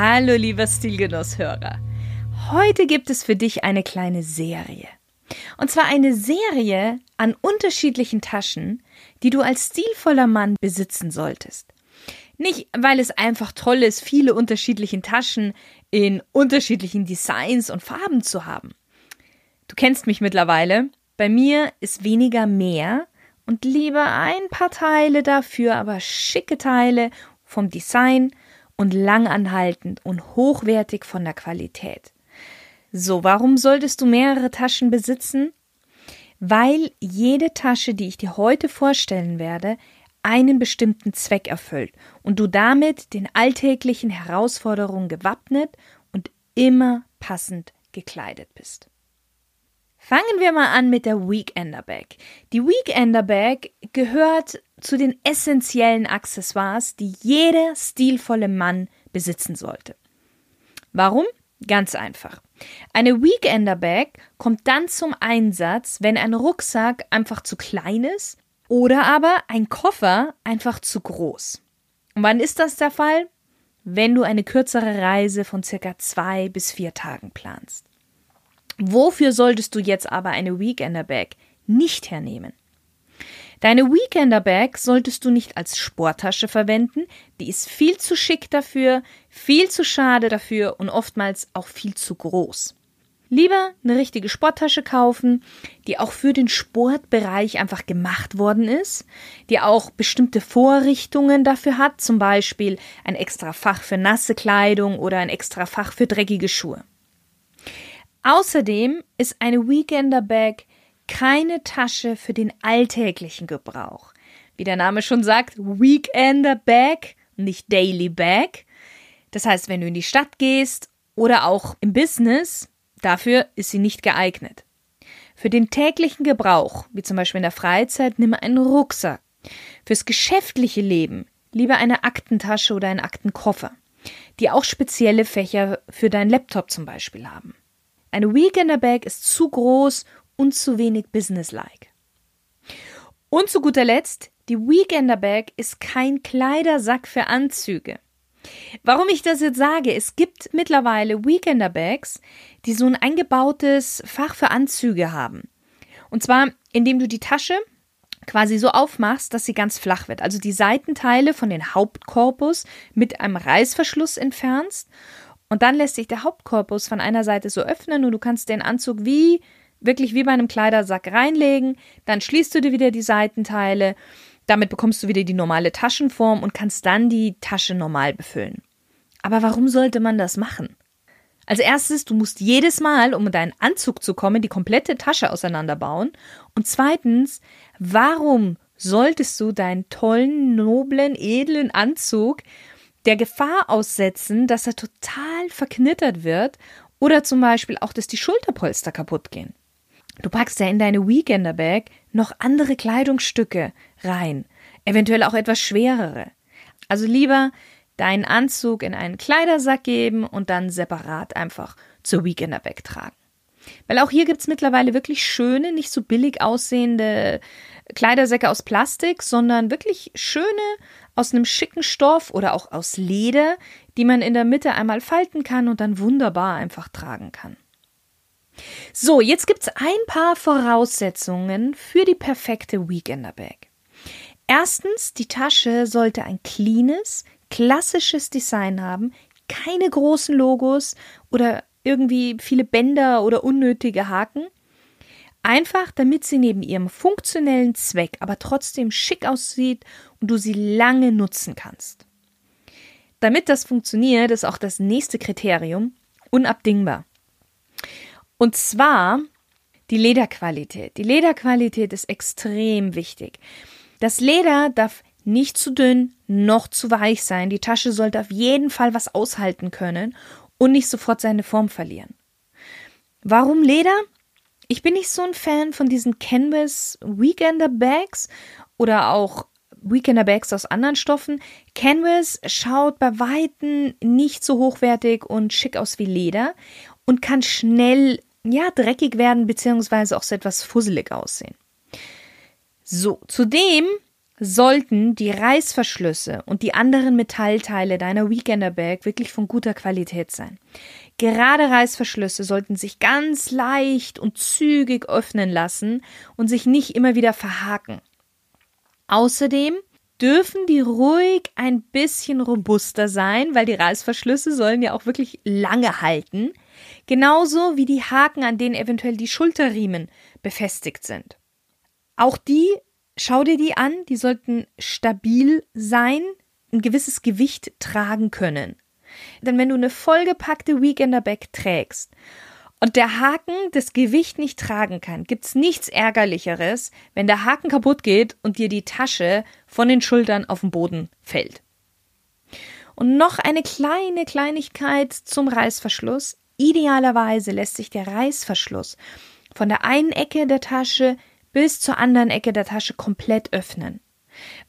Hallo lieber Stilgenusshörer. Heute gibt es für dich eine kleine Serie. Und zwar eine Serie an unterschiedlichen Taschen, die du als stilvoller Mann besitzen solltest. Nicht, weil es einfach toll ist, viele unterschiedliche Taschen in unterschiedlichen Designs und Farben zu haben. Du kennst mich mittlerweile. Bei mir ist weniger mehr und lieber ein paar Teile dafür, aber schicke Teile vom Design und langanhaltend und hochwertig von der Qualität. So, warum solltest du mehrere Taschen besitzen? Weil jede Tasche, die ich dir heute vorstellen werde, einen bestimmten Zweck erfüllt und du damit den alltäglichen Herausforderungen gewappnet und immer passend gekleidet bist. Fangen wir mal an mit der Weekender Bag. Die Weekender Bag gehört zu den essentiellen Accessoires, die jeder stilvolle Mann besitzen sollte. Warum? Ganz einfach. Eine Weekender Bag kommt dann zum Einsatz, wenn ein Rucksack einfach zu klein ist oder aber ein Koffer einfach zu groß. Und wann ist das der Fall? Wenn du eine kürzere Reise von circa zwei bis vier Tagen planst. Wofür solltest du jetzt aber eine Weekender Bag nicht hernehmen? Deine Weekender Bag solltest du nicht als Sporttasche verwenden, die ist viel zu schick dafür, viel zu schade dafür und oftmals auch viel zu groß. Lieber eine richtige Sporttasche kaufen, die auch für den Sportbereich einfach gemacht worden ist, die auch bestimmte Vorrichtungen dafür hat, zum Beispiel ein extra Fach für nasse Kleidung oder ein extra Fach für dreckige Schuhe. Außerdem ist eine Weekender Bag keine Tasche für den alltäglichen Gebrauch. Wie der Name schon sagt, Weekender Bag, nicht Daily Bag. Das heißt, wenn du in die Stadt gehst oder auch im Business, dafür ist sie nicht geeignet. Für den täglichen Gebrauch, wie zum Beispiel in der Freizeit, nimm einen Rucksack. Fürs geschäftliche Leben lieber eine Aktentasche oder einen Aktenkoffer, die auch spezielle Fächer für deinen Laptop zum Beispiel haben. Eine Weekender Bag ist zu groß und zu wenig businesslike. Und zu guter Letzt, die Weekender Bag ist kein Kleidersack für Anzüge. Warum ich das jetzt sage, es gibt mittlerweile Weekender Bags, die so ein eingebautes Fach für Anzüge haben. Und zwar, indem du die Tasche quasi so aufmachst, dass sie ganz flach wird. Also die Seitenteile von den Hauptkorpus mit einem Reißverschluss entfernst und dann lässt sich der Hauptkorpus von einer Seite so öffnen und du kannst den Anzug wie wirklich wie bei einem Kleidersack reinlegen, dann schließt du dir wieder die Seitenteile, damit bekommst du wieder die normale Taschenform und kannst dann die Tasche normal befüllen. Aber warum sollte man das machen? Als erstes, du musst jedes Mal, um in deinen Anzug zu kommen, die komplette Tasche auseinanderbauen. Und zweitens, warum solltest du deinen tollen, noblen, edlen Anzug der Gefahr aussetzen, dass er total verknittert wird oder zum Beispiel auch, dass die Schulterpolster kaputt gehen? Du packst ja in deine Weekender Bag noch andere Kleidungsstücke rein, eventuell auch etwas schwerere. Also lieber deinen Anzug in einen Kleidersack geben und dann separat einfach zur Weekender Bag tragen. Weil auch hier gibt's mittlerweile wirklich schöne, nicht so billig aussehende Kleidersäcke aus Plastik, sondern wirklich schöne aus einem schicken Stoff oder auch aus Leder, die man in der Mitte einmal falten kann und dann wunderbar einfach tragen kann. So, jetzt gibt's ein paar Voraussetzungen für die perfekte Weekender Bag. Erstens, die Tasche sollte ein cleanes, klassisches Design haben, keine großen Logos oder irgendwie viele Bänder oder unnötige Haken. Einfach, damit sie neben ihrem funktionellen Zweck aber trotzdem schick aussieht und du sie lange nutzen kannst. Damit das funktioniert, ist auch das nächste Kriterium unabdingbar. Und zwar die Lederqualität. Die Lederqualität ist extrem wichtig. Das Leder darf nicht zu dünn, noch zu weich sein. Die Tasche sollte auf jeden Fall was aushalten können und nicht sofort seine Form verlieren. Warum Leder? Ich bin nicht so ein Fan von diesen Canvas Weekender Bags oder auch Weekender Bags aus anderen Stoffen. Canvas schaut bei Weitem nicht so hochwertig und schick aus wie Leder und kann schnell, ja, dreckig werden, beziehungsweise auch so etwas fusselig aussehen. So, zudem sollten die Reißverschlüsse und die anderen Metallteile deiner Weekender Bag wirklich von guter Qualität sein. Gerade Reißverschlüsse sollten sich ganz leicht und zügig öffnen lassen und sich nicht immer wieder verhaken. Außerdem dürfen die ruhig ein bisschen robuster sein, weil die Reißverschlüsse sollen ja auch wirklich lange halten, genauso wie die Haken, an denen eventuell die Schulterriemen befestigt sind. Auch die, schau dir die an, die sollten stabil sein, ein gewisses Gewicht tragen können. Denn wenn du eine vollgepackte Weekender Bag trägst und der Haken das Gewicht nicht tragen kann, gibt's nichts ärgerlicheres, wenn der Haken kaputt geht und dir die Tasche von den Schultern auf den Boden fällt. Und noch eine kleine Kleinigkeit zum Reißverschluss. Idealerweise lässt sich der Reißverschluss von der einen Ecke der Tasche bis zur anderen Ecke der Tasche komplett öffnen.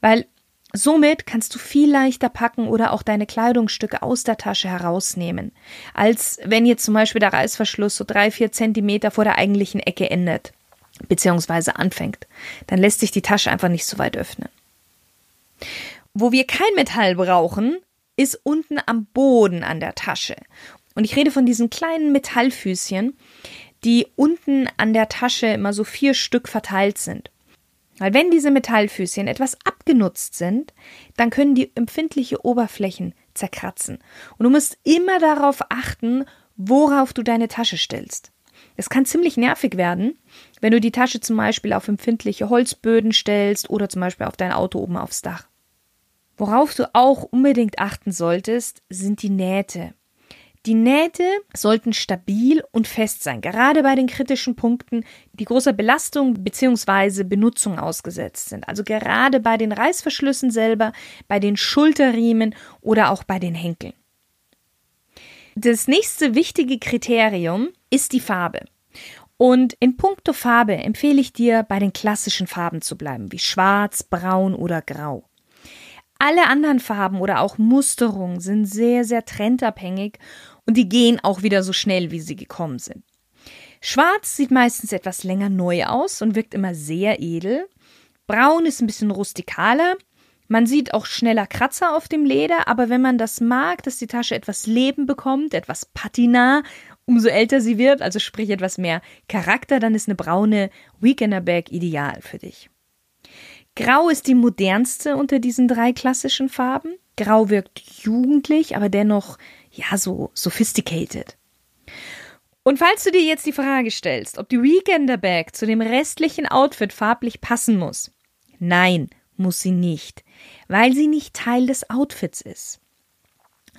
Weil Somit kannst du viel leichter packen oder auch deine Kleidungsstücke aus der Tasche herausnehmen, als wenn jetzt zum Beispiel der Reißverschluss so drei, vier Zentimeter vor der eigentlichen Ecke endet, beziehungsweise anfängt. Dann lässt sich die Tasche einfach nicht so weit öffnen. Wo wir kein Metall brauchen, ist unten am Boden an der Tasche. Und ich rede von diesen kleinen Metallfüßchen, die unten an der Tasche immer so vier Stück verteilt sind. Weil wenn diese Metallfüßchen etwas abgenutzt sind, dann können die empfindliche Oberflächen zerkratzen. Und du musst immer darauf achten, worauf du deine Tasche stellst. Es kann ziemlich nervig werden, wenn du die Tasche zum Beispiel auf empfindliche Holzböden stellst oder zum Beispiel auf dein Auto oben aufs Dach. Worauf du auch unbedingt achten solltest, sind die Nähte. Die Nähte sollten stabil und fest sein, gerade bei den kritischen Punkten, die großer Belastung bzw. Benutzung ausgesetzt sind. Also gerade bei den Reißverschlüssen selber, bei den Schulterriemen oder auch bei den Henkeln. Das nächste wichtige Kriterium ist die Farbe. Und in puncto Farbe empfehle ich dir, bei den klassischen Farben zu bleiben, wie schwarz, braun oder grau. Alle anderen Farben oder auch Musterungen sind sehr, sehr trendabhängig und die gehen auch wieder so schnell, wie sie gekommen sind. Schwarz sieht meistens etwas länger neu aus und wirkt immer sehr edel. Braun ist ein bisschen rustikaler. Man sieht auch schneller Kratzer auf dem Leder, aber wenn man das mag, dass die Tasche etwas Leben bekommt, etwas Patina, umso älter sie wird, also sprich etwas mehr Charakter, dann ist eine braune Weekender Bag ideal für dich. Grau ist die modernste unter diesen drei klassischen Farben. Grau wirkt jugendlich, aber dennoch ja so sophisticated. Und falls du dir jetzt die Frage stellst, ob die Weekender Bag zu dem restlichen Outfit farblich passen muss, nein, muss sie nicht, weil sie nicht Teil des Outfits ist.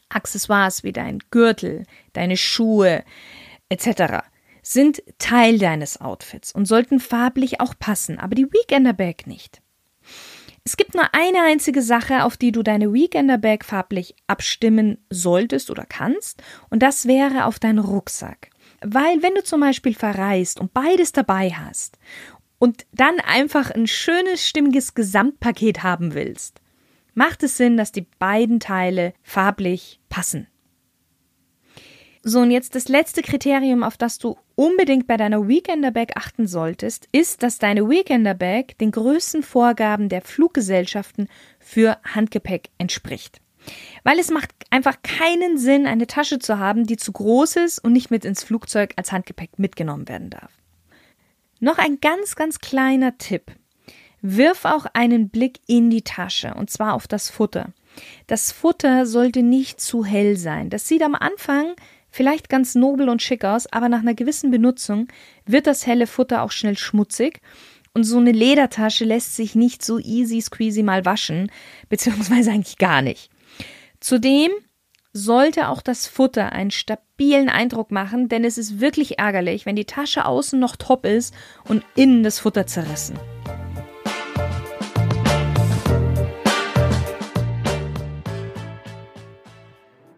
Accessoires wie dein Gürtel, deine Schuhe etc. sind Teil deines Outfits und sollten farblich auch passen, aber die Weekender Bag nicht. Es gibt nur eine einzige Sache, auf die du deine Weekender Bag farblich abstimmen solltest oder kannst, und das wäre auf deinen Rucksack. Weil wenn du zum Beispiel verreist und beides dabei hast und dann einfach ein schönes, stimmiges Gesamtpaket haben willst, macht es Sinn, dass die beiden Teile farblich passen. So, und jetzt das letzte Kriterium, auf das du unbedingt bei deiner Weekender Bag achten solltest, ist, dass deine Weekender Bag den größten Vorgaben der Fluggesellschaften für Handgepäck entspricht. Weil es macht einfach keinen Sinn, eine Tasche zu haben, die zu groß ist und nicht mit ins Flugzeug als Handgepäck mitgenommen werden darf. Noch ein ganz, ganz kleiner Tipp. Wirf auch einen Blick in die Tasche, und zwar auf das Futter. Das Futter sollte nicht zu hell sein. Das sieht am Anfang vielleicht ganz nobel und schick aus, aber nach einer gewissen Benutzung wird das helle Futter auch schnell schmutzig und so eine Ledertasche lässt sich nicht so easy squeezy mal waschen, beziehungsweise eigentlich gar nicht. Zudem sollte auch das Futter einen stabilen Eindruck machen, denn es ist wirklich ärgerlich, wenn die Tasche außen noch top ist und innen das Futter zerrissen.